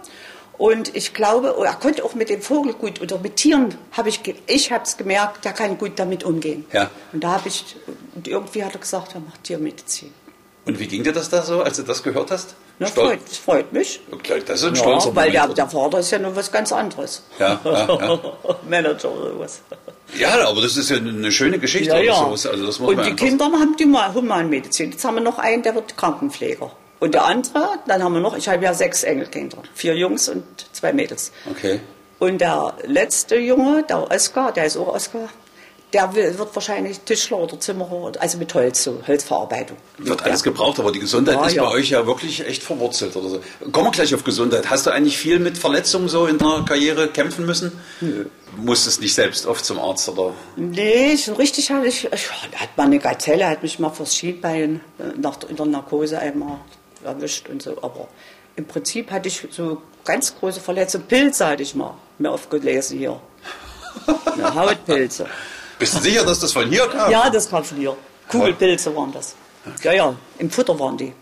Und ich glaube, er konnte auch mit dem Vogel gut oder mit Tieren habe ich, ich habe es gemerkt, der kann gut damit umgehen. Ja. Und da habe ich, und irgendwie hat er gesagt, er macht Tiermedizin. Und wie ging dir das da so, als du das gehört hast? Na, freut, das freut mich. Okay, Das ist ein stolzer Ja, weil der, der Vater ist ja nur was ganz anderes. Ja, ja, ja. Manager oder was. Ja, aber das ist ja eine schöne Geschichte Ja, ja. sowas. Also das muss und die Kinder haben die Humanmedizin. Jetzt haben wir noch einen, der wird Krankenpfleger. Und der andere, dann haben wir noch, ich habe ja sechs Enkelkinder. Vier Jungs und zwei Mädels. Okay. Und der letzte Junge, der Oskar, der ist auch Oskar, der wird wahrscheinlich Tischler oder Zimmerer, also mit Holz, so Holzverarbeitung. Wird alles gebraucht, aber die Gesundheit Ja, ist ja. bei euch ja wirklich echt verwurzelt oder so. Kommen wir gleich auf Gesundheit. Hast du eigentlich viel mit Verletzungen so in deiner Karriere kämpfen müssen? Nö. Musstest nicht selbst oft zum Arzt oder? Nee, so richtig hatte ich, ich da hat mal eine Gazelle, hat mich mal fürs Schienbein äh, nach in der Narkose einmal erwischt und so. Aber im Prinzip hatte ich so ganz große Verletzungen. Pilze hatte ich mal mir aufgelesen hier. Ja, Hautpilze. Bist du sicher, dass das von hier kam? Ja, das kam von hier. Kugelpilze waren das. Ja, ja, im Futter waren die.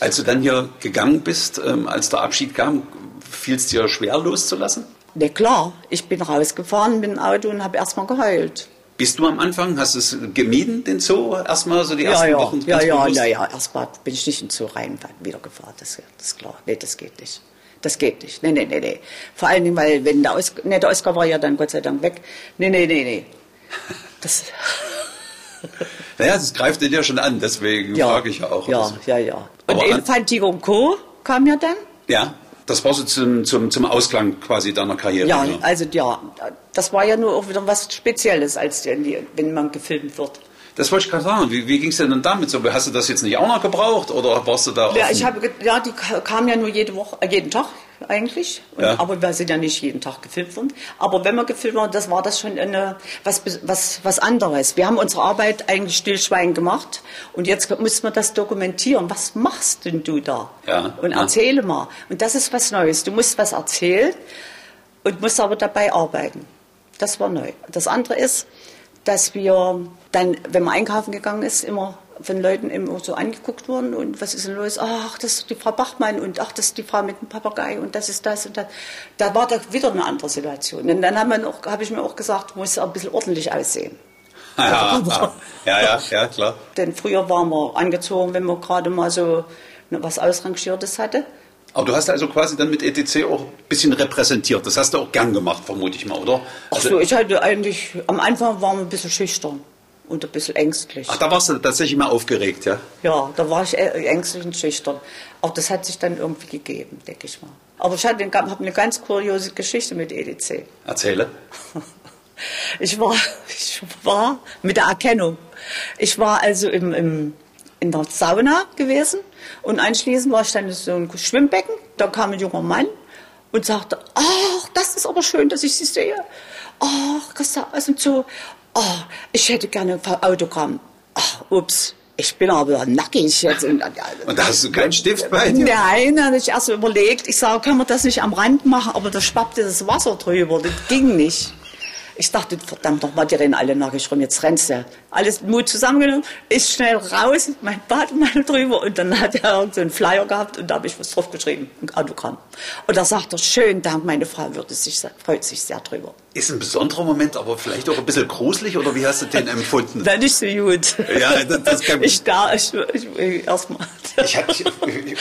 Als du dann hier gegangen bist, ähm, als der Abschied kam, fiel es dir schwer loszulassen? Na klar, ich bin rausgefahren mit dem Auto und habe erstmal geheult. Bist du am Anfang, hast du es gemieden, den Zoo, erstmal so die Ja, ersten ja, Wochen? ja, ganz ja, bewusst? ja, ja. Erstmal bin ich nicht in den Zoo rein, wieder gefahren. Das, das ist klar. Nee, das geht nicht. Das geht nicht. Nee, nee, nee, nee. Vor allen Dingen, weil, wenn der Oskar, nee, der Oskar war ja dann Gott sei Dank weg. Nee, nee, nee, nee. Das, Naja, das greift dir ja schon an, deswegen ja, frage ich ja auch. Ja, oder so. ja, ja. Und Aber und Co. kam ja dann. ja, das war so zum, zum, zum Ausklang quasi deiner Karriere. Ja, ne? also ja, das war ja nur auch wieder was Spezielles, als die, wenn man gefilmt wird. Das wollte ich gerade sagen. Wie, wie ging es denn damit so? Hast du das jetzt nicht auch noch gebraucht oder warst du da Ja, offen? ich habe, ja, die ka- kamen ja nur jede Woche, äh, jeden Tag eigentlich. Und, Ja. Aber wir sind ja nicht jeden Tag gefilmt worden. Aber wenn wir gefilmt wurden, das war das schon eine, was, was, was anderes. Wir haben unsere Arbeit eigentlich stillschweigend gemacht und jetzt müssen wir das dokumentieren. Was machst denn du da? Ja, Und ja. erzähle mal. Und das ist was Neues. Du musst was erzählen und musst aber dabei arbeiten. Das war neu. Das andere ist, dass wir dann, wenn man einkaufen gegangen ist, immer von Leuten immer so angeguckt worden und was ist denn los? Ach, das ist die Frau Bachmann und ach, das ist die Frau mit dem Papagei und das ist das und das. Da war da wieder eine andere Situation. Und dann habe hab ich mir auch gesagt, muss auch ein bisschen ordentlich aussehen. Ja, ja, ja, ja, klar. Denn früher waren wir angezogen, wenn man gerade mal so was Ausrangiertes hatte. Aber du hast also quasi dann mit ETC auch ein bisschen repräsentiert. Das hast du auch gern gemacht, vermute ich mal, oder? Ach so, ich hatte eigentlich, am Anfang waren wir ein bisschen schüchtern und ein bisschen ängstlich. Ach, da warst du tatsächlich mal aufgeregt, ja? Ja, da war ich ängstlich und schüchtern. Auch das hat sich dann irgendwie gegeben, denke ich mal. Aber ich habe eine ganz kuriose Geschichte mit EDC. Erzähle. Ich war, ich war mit der Erkennung. Ich war also im, im, in der Sauna gewesen und anschließend war ich dann in so einem Schwimmbecken. Da kam ein junger Mann und sagte, ach, das ist aber schön, dass ich Sie sehe. Ach, Christa, also so, oh, ich hätte gerne ein Autogramm. Ach, ups, ich bin aber nackig jetzt. Und, und da hast du keinen Stift bei dir? Nein, da habe ich erst überlegt, ich sage, können wir das nicht am Rand machen, aber da schwappte das Wasser drüber, das ging nicht. Ich dachte, verdammt nochmal, die rennen alle nackig rum, jetzt rennst du. Alles Mut zusammengenommen, ist schnell raus, mein Bademantel drüber und dann hat er so einen Flyer gehabt und da habe ich was drauf geschrieben, ein Autogramm. Und da sagt er, schönen Dank, meine Frau würde sich, freut sich sehr drüber. Ist ein besonderer Moment, aber vielleicht auch ein bisschen gruselig oder wie hast du den empfunden? Nein, nicht so gut. Ja, das, das kann ich da, ich, ich, erstmal. Ich hatte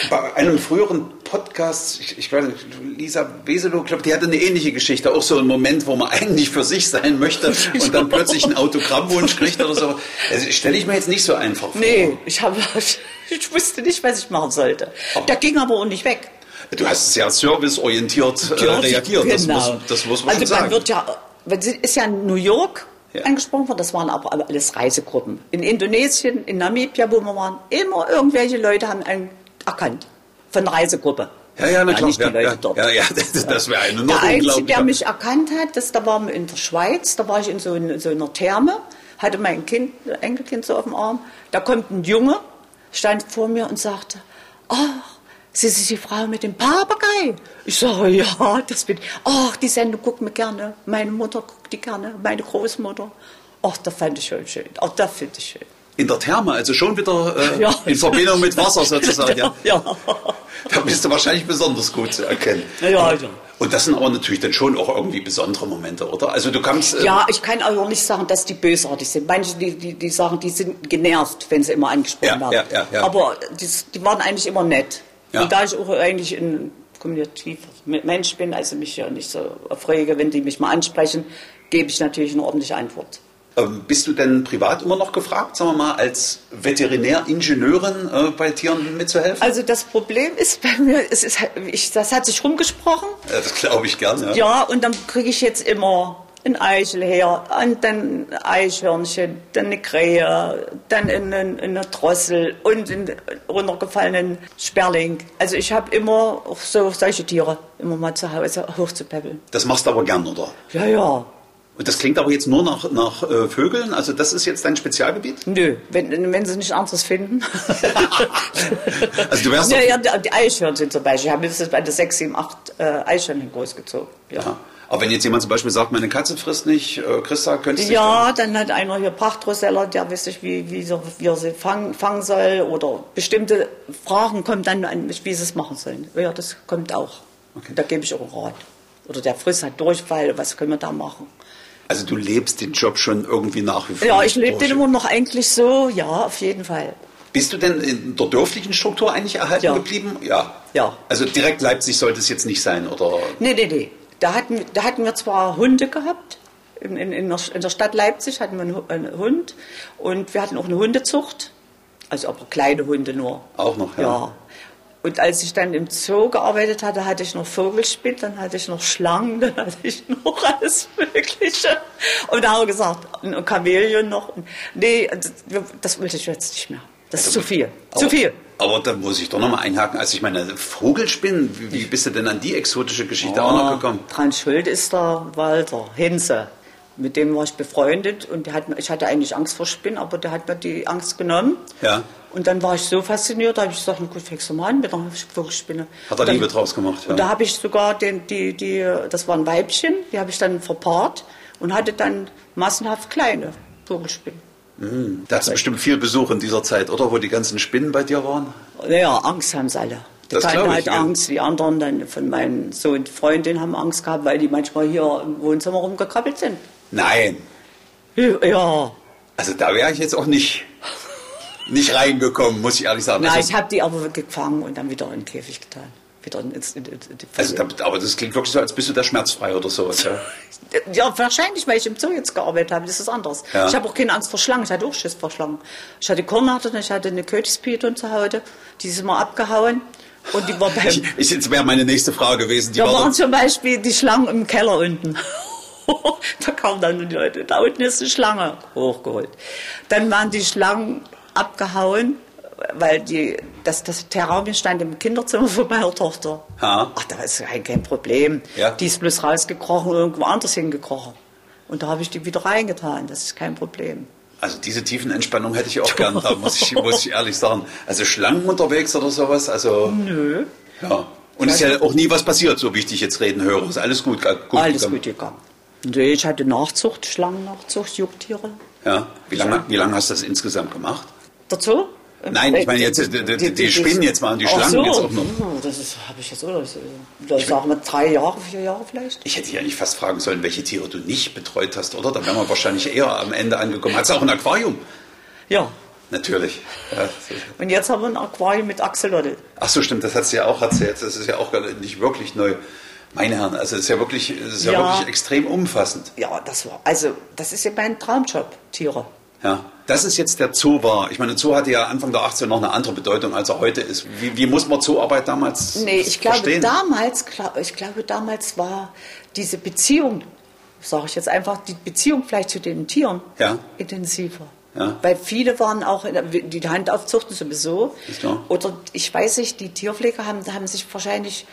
bei einem früheren Podcast, ich, ich weiß nicht, Lisa Weselow, glaube die hatte eine ähnliche Geschichte, auch so ein Moment, wo man eigentlich für sich sein möchte und dann plötzlich einen Autogrammwunsch kriegt oder so. Also stelle ich mir jetzt nicht so einfach vor. Nee, ich habe, ich wusste nicht, was ich machen sollte. Der ging aber auch nicht weg. Du hast sehr serviceorientiert äh, reagiert. Genau. Das muss, das muss man also schon man sagen. wird ja, ist ja in New York Ja. angesprochen worden, das waren aber alles Reisegruppen. In Indonesien, in Namibia, wo wir waren, immer irgendwelche Leute haben einen erkannt. Von der Reisegruppe. ja, ja, na Ja, klar. nicht die ja, Leute dort. ja, ja, das, das wäre eine Der noch Einzige, der mich erkannt hat, das, da waren wir in der Schweiz, da war ich in so, in so einer Therme, hatte mein Kind, Enkelkind so auf dem Arm. Da kommt ein Junge, stand vor mir und sagte, ach, Sie sind die Frau mit dem Papagei. Ich sage, ja, das bin ich. Ach, die Sendung guckt mir gerne. Meine Mutter guckt die gerne, meine Großmutter. Ach, das fand ich schon schön. Ach, das finde ich schön. In der Therme, also schon wieder äh, Ja. in Verbindung mit Wasser sozusagen. Ja. Ja. Da bist du wahrscheinlich besonders gut zu erkennen. Ja, ja, ja. Und das sind aber natürlich dann schon auch irgendwie besondere Momente, oder? Also du kannst... äh, Ja, ich kann auch nicht sagen, dass die bösartig sind. Manche, die, die, die sagen, die sind genervt, wenn sie immer angesprochen Ja, werden. ja, ja, ja. Aber die, die waren eigentlich immer nett. Ja. Und da ich auch eigentlich ein kommunikativer Mensch bin, also mich ja nicht so erfreuge, wenn die mich mal ansprechen, gebe ich natürlich eine ordentliche Antwort. Ähm, Bist du denn privat immer noch gefragt, sagen wir mal, als Veterinäringenieurin äh, bei Tieren mitzuhelfen? Also das Problem ist bei mir, es ist, ich, das hat sich rumgesprochen. Äh, das glaube ich gern, ja. Ja, und dann kriege ich jetzt immer ein Eichel her, und dann ein Eichhörnchen, dann eine Krähe, dann eine, eine Drossel und einen runtergefallenen Sperling. Also ich habe immer auch so solche Tiere immer mal zu Hause hochzupäppeln. Das machst du aber gern, oder? Ja, ja. Und das klingt aber jetzt nur nach, nach äh, Vögeln, also das ist jetzt dein Spezialgebiet? Nö, wenn, wenn sie nicht anderes finden. Also du wärst ja, ja, die- Eichhörnchen zum Beispiel. Ich habe jetzt bei der 6, 7, 8 äh, Eichhörnchen großgezogen. Ja. Ja. Aber wenn jetzt jemand zum Beispiel sagt, meine Katze frisst nicht, äh, Christa, könntest du Ja, dann hat einer hier Prachtroseller, der weiß nicht, wie, wie, so, wie er sie fangen, fangen soll. Oder bestimmte Fragen kommen dann an mich, wie sie es machen sollen. Ja, das kommt auch. Okay. Da gebe ich auch einen Rat. Oder der Friss hat Durchfall, was können wir da machen? Also du lebst den Job schon irgendwie nach wie vor. Ja, ich lebe den immer noch eigentlich so, ja, auf jeden Fall. Bist du denn in der dörflichen Struktur eigentlich erhalten Ja. geblieben? Ja. Ja. Also direkt Leipzig sollte es jetzt nicht sein, oder? Nee, nee, nee. Da hatten, da hatten wir zwar Hunde gehabt. In, in, in, der, in der Stadt Leipzig hatten wir einen Hund. Und wir hatten auch eine Hundezucht. Also aber kleine Hunde nur. Auch noch, ja. Ja. Und als ich dann im Zoo gearbeitet hatte, hatte ich noch Vogelspind, dann hatte ich noch Schlangen, dann hatte ich noch alles Mögliche. Und da haben wir gesagt, ein Chamäleon noch. Und Nee, das, wollte ich jetzt nicht mehr. Das ist zu viel. Aber, Zu viel. Aber da muss ich doch nochmal einhaken. Also ich meine, Vogelspinnen, wie, wie bist du denn an die exotische Geschichte auch noch gekommen? Dran schuld ist der Walter Hinze. Mit dem war ich befreundet und hat, ich hatte eigentlich Angst vor Spinnen, aber der hat mir die Angst genommen. Ja. Und dann war ich so fasziniert, da habe ich gesagt, na gut, fängst du mal an mit einer Vogelspinne. Hat er Liebe draus gemacht, ja. Und da habe ich sogar den, die, die, das war ein Weibchen, die habe ich dann verpaart und hatte dann massenhaft kleine Vogelspinnen. Da hast du bestimmt viel Besuch in dieser Zeit, oder? Wo die ganzen Spinnen bei dir waren? Ja, Angst haben sie alle. Die Das Kleine glaub ich, hat ja. Angst, die anderen dann von meinen Sohn und Freundin haben Angst gehabt, weil die manchmal hier im Wohnzimmer rumgekrabbelt sind. Nein. Ja, Also da wäre ich jetzt auch nicht, nicht reingekommen, muss ich ehrlich sagen. Nein, also, ich habe die aber gefangen und dann wieder in den Käfig getan. Wieder in, in, in, also aber das klingt wirklich so, als bist du da schmerzfrei oder sowas. Ja? Ja, wahrscheinlich, weil ich im Zoo jetzt gearbeitet habe, das ist anders. Ja. Ich habe auch keine Angst vor Schlangen, ich hatte auch Schiss vor Schlangen. Ich hatte Kornatter, ich hatte eine Königspython zu Hause, die ist immer abgehauen und die war beim... Ich, ich, jetzt wäre meine nächste Frage gewesen. Die da war waren zum Beispiel die Schlangen im Keller unten. da kamen dann die Leute, da unten ist eine Schlange hochgeholt. Dann waren die Schlangen abgehauen, weil die, das, das Terrarium stand im Kinderzimmer von meiner Tochter. Ja. Ach, da ist kein, kein Problem. Ja. Die ist bloß rausgekrochen, irgendwo anders hingekrochen. Und da habe ich die wieder reingetan, das ist kein Problem. Also diese tiefen Entspannung hätte ich auch gern, da muss ich, muss ich ehrlich sagen. Also Schlangen unterwegs oder sowas, also Nö. ja. Und es ist ja auch nie was passiert, so wie ich dich jetzt reden höre. Ist alles gut, gut Alles gegangen. gut gegangen. Nee, ich hatte Nachzucht, Schlangennachzucht, Jucktiere. Ja. Wie lange, wie lange hast du das insgesamt gemacht? Dazu? Nein, ich meine jetzt, die- die- die Spinnen jetzt mal und die Schlangen so. jetzt auch noch. Oh, Das ist, habe ich jetzt, oder? Das, äh, Ich sage mal drei Jahre, vier Jahre vielleicht. Ich hätte ja nicht fast fragen sollen, welche Tiere du nicht betreut hast, oder? Da wären wir wahrscheinlich eher am Ende angekommen. Hast du auch ein Aquarium? Ja. Natürlich. Ja. Und jetzt haben wir ein Aquarium mit Axolotl. Ach so, stimmt, das hast du ja auch erzählt. Das ist ja auch gar nicht wirklich neu. Meine Herren, also es ist ja wirklich, es ist ja. Ja. wirklich extrem umfassend. Ja, das war, also, das ist ja mein Traumjob, Tiere. Ja. Das ist jetzt der Zoo war. Ich meine, Zoo hatte ja Anfang der 80er noch eine andere Bedeutung, als er heute ist. Wie, wie muss man Zooarbeit damals Nee, ich glaube, verstehen? damals, ich glaube, damals war diese Beziehung, sage ich jetzt einfach, die Beziehung vielleicht zu den Tieren Ja. intensiver. Ja. Weil viele waren auch, die Handaufzuchten sowieso. Ist klar. Oder ich weiß nicht, die Tierpfleger haben, haben sich wahrscheinlich,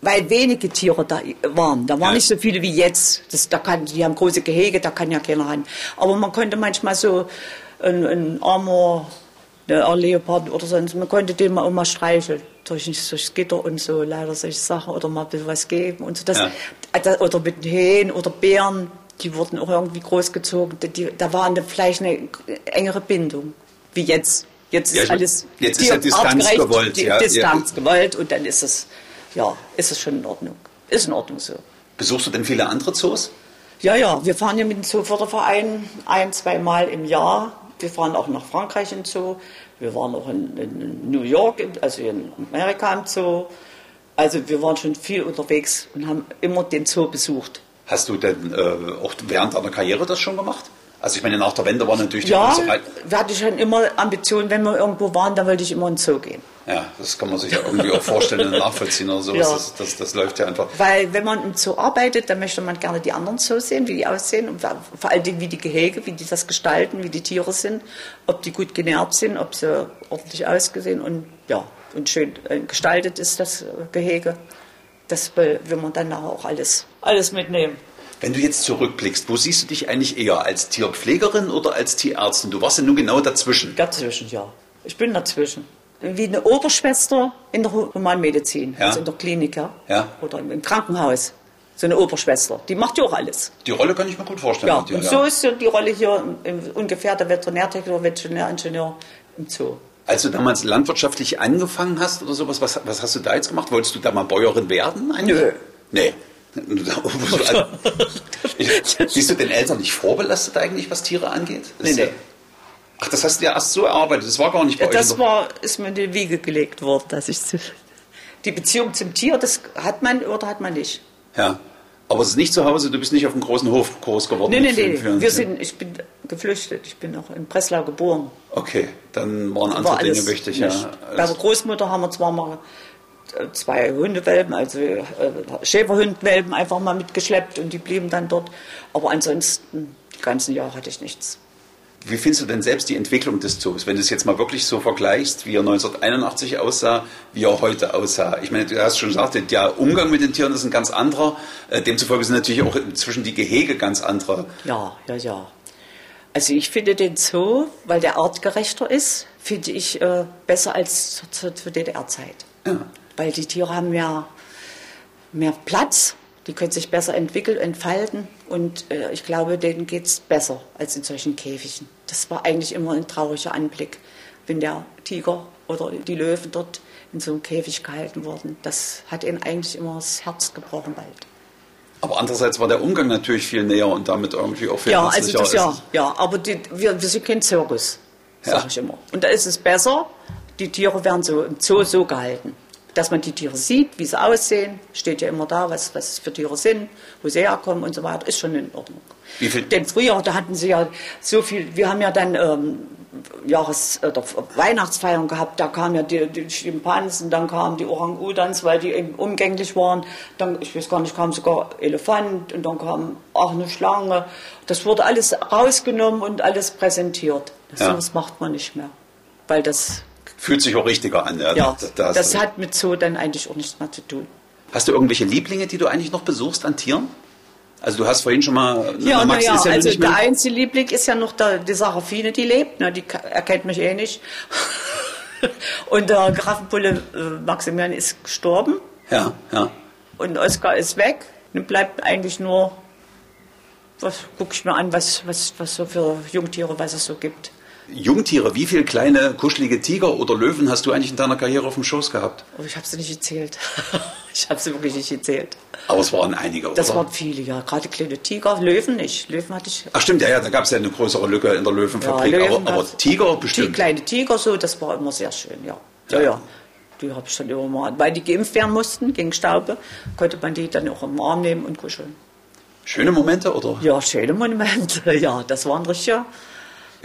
weil wenige Tiere da waren, da waren Ja. nicht so viele wie jetzt. Das, da kann, die haben große Gehege, da kann ja keiner ran. Aber man konnte manchmal so ein, ein armer ne, ein Leopard oder sonst, man konnte den mal auch mal streicheln. Durch, durchs Gitter und so, leider solche Sachen. Oder mal ein bisschen was geben und so. Das, Ja. Oder mit Hähnen oder Bären, die wurden auch irgendwie großgezogen. Die, da war eine, vielleicht eine engere Bindung, wie jetzt. Jetzt Ja, ist mein, alles jetzt ist ja Distanz gewollt, die ja, Distanz ja. gewollt und dann ist es, ja, ist es schon in Ordnung. Ist in Ordnung so. Besuchst du denn viele andere Zoos? Ja, ja, wir fahren ja mit dem Zooförderverein ein, zwei Mal im Jahr. Wir fahren auch nach Frankreich im Zoo. Wir waren auch in, in New York, also in Amerika im Zoo. Also wir waren schon viel unterwegs und haben immer den Zoo besucht. Hast du denn äh, auch während deiner Karriere das schon gemacht? Also ich meine, nach der Wende war natürlich die Ja, große Rei- wir hatten schon immer Ambitionen, wenn wir irgendwo waren, dann wollte ich immer in den Zoo gehen. Ja, das kann man sich ja irgendwie auch vorstellen und nachvollziehen oder sowas. Ja. Das, das, das läuft ja einfach. Weil wenn man im Zoo arbeitet, dann möchte man gerne die anderen Zoos sehen, wie die aussehen und vor allen Dingen wie die Gehege, wie die das gestalten, wie die Tiere sind, ob die gut genährt sind, ob sie ordentlich ausgesehen und ja und schön äh, gestaltet ist das Gehege. Das will, will man dann nachher auch alles, alles mitnehmen. Wenn du jetzt zurückblickst, wo siehst du dich eigentlich eher? Als Tierpflegerin oder als Tierärztin? Du warst ja nun genau dazwischen. Dazwischen, ja. Ich bin dazwischen. Wie eine Oberschwester in der Humanmedizin, Ja. also in der Klinik, ja. Ja. Oder im Krankenhaus. So eine Oberschwester. Die macht ja auch alles. Die Rolle kann ich mir gut vorstellen. Ja, dir, und so ist die Rolle hier ungefähr der Veterinärtechniker, Veterinäringenieur im Zoo. Als du damals landwirtschaftlich angefangen hast oder sowas, was, was hast du da jetzt gemacht? Wolltest du da mal Bäuerin werden? Eigentlich? Nö. Nee. Siehst du den Eltern nicht vorbelastet eigentlich, was Tiere angeht? Das Nee, nee. Ach, das hast du ja erst so erarbeitet. Das war gar nicht bei Ja, euch. das war, ist mir in die Wiege gelegt worden, dass ich zu, die Beziehung zum Tier, das hat man oder hat man nicht. Ja. Aber es ist nicht zu Hause, du bist nicht auf dem großen Hof groß geworden. Nee, nee, mit vielen- nee. vielen- Wir sind, ich bin geflüchtet. Ich bin auch in Breslau geboren. Okay, dann waren andere War Dinge wichtig. nicht. Ja. Bei der Großmutter haben wir zwar mal zwei Hundewelpen, also äh, Schäferhundwelpen einfach mal mitgeschleppt und die blieben dann dort. Aber ansonsten, die ganzen Jahre hatte ich nichts. Wie findest du denn selbst die Entwicklung des Zoos, wenn du es jetzt mal wirklich so vergleichst, wie er 1981 aussah, wie er heute aussah? Ich meine, du hast schon gesagt, der Umgang mit den Tieren ist ein ganz anderer. Äh, Demzufolge sind natürlich auch inzwischen die Gehege ganz andere. Ja, ja, ja. Also ich finde den Zoo, weil der artgerechter ist, finde ich äh, besser als zur, zur, zur DDR-Zeit. Ja. Weil die Tiere haben mehr, mehr Platz Die können sich besser entwickeln, entfalten und äh, ich glaube, denen geht es besser als in solchen Käfigen. Das war eigentlich immer ein trauriger Anblick, wenn der Tiger oder die Löwen dort in so einem Käfig gehalten wurden. Das hat ihnen eigentlich immer das Herz gebrochen bald. Aber andererseits war der Umgang natürlich viel näher und damit irgendwie auch viel Ja, also das ja, ja, aber die, wir, wir sind kein Zirkus, sage ja. ich immer. Und da ist es besser, die Tiere werden so im Zoo so gehalten dass man die Tiere sieht, wie sie aussehen, steht ja immer da, was, was für Tiere sind, wo sie herkommen und so weiter, ist schon in Ordnung. Wie viel? Denn früher, da hatten sie ja so viel, wir haben ja dann ähm, Jahres- oder Weihnachtsfeiern gehabt, da kamen ja die, die Schimpansen, dann kamen die Orang-Utans, weil die eben umgänglich waren, dann, ich weiß gar nicht, kam sogar Elefant und dann kam auch eine Schlange. Das wurde alles rausgenommen und alles präsentiert. Das, ja. das macht man nicht mehr, weil das Fühlt sich auch richtiger an. Ja, ja das, das hat mit Zoo dann eigentlich auch nichts mehr zu tun. Hast du irgendwelche Lieblinge, die du eigentlich noch besuchst an Tieren? Also du hast vorhin schon mal... Ja, na ja, ja also der einzige Liebling ist ja noch der, die Sarafine, die lebt. Ne? Die erkennt mich eh nicht. Und der Grafenpulle äh, Maximilian ist gestorben. Ja, ja. Und Oskar ist weg. Dann bleibt eigentlich nur, was gucke ich mir an, was, was, was so für Jungtiere, was es so gibt. Jungtiere, wie viele kleine kuschelige Tiger oder Löwen hast du eigentlich in deiner Karriere auf dem Schoß gehabt? Oh, ich habe sie nicht gezählt. ich habe sie wirklich nicht gezählt. Aber es waren einige, oder? Das waren viele, ja. Gerade kleine Tiger, Löwen nicht. Löwen hatte ich. Ach stimmt, ja, ja, da gab es ja eine größere Lücke in der Löwenfabrik. Ja, Löwen, aber, aber, Tiger bestimmt. Die kleine Tiger, so, das war immer sehr schön, ja. Ja, ja. Die habe ich dann immer mal, weil die geimpft werden mussten gegen Staube, konnte man die dann auch im Arm nehmen und kuscheln. Schöne Momente, oder? Ja, schöne Momente, ja. Das waren richtig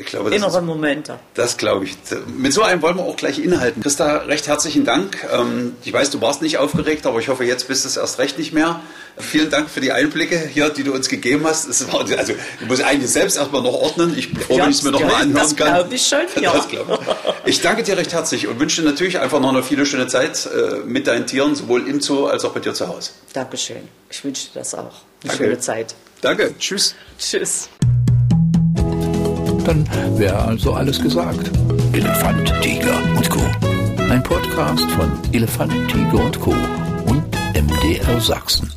ich glaube, das Innere ist, Momente. Das glaube ich. Mit so einem wollen wir auch gleich inhalten. Christa, recht herzlichen Dank. Ähm, ich weiß, du warst nicht aufgeregt, aber ich hoffe, jetzt bist du es erst recht nicht mehr. Vielen Dank für die Einblicke hier, die du uns gegeben hast. Es war, also, ich muss eigentlich selbst erstmal noch ordnen. Ich froh, wenn ich es mir noch ja, mal anhören das kann. Glaube ich schon, ja. Das glaube ich. ich danke dir recht herzlich und wünsche dir natürlich einfach noch eine viele schöne Zeit äh, mit deinen Tieren, sowohl im Zoo als auch bei dir zu Hause. Dankeschön. Ich wünsche dir das auch. Eine danke. schöne Zeit. Danke. Tschüss. Tschüss. Dann wäre also alles gesagt. Elefant, Tiger und Co. Ein Podcast von Elefant, Tiger und Co. und MDR Sachsen.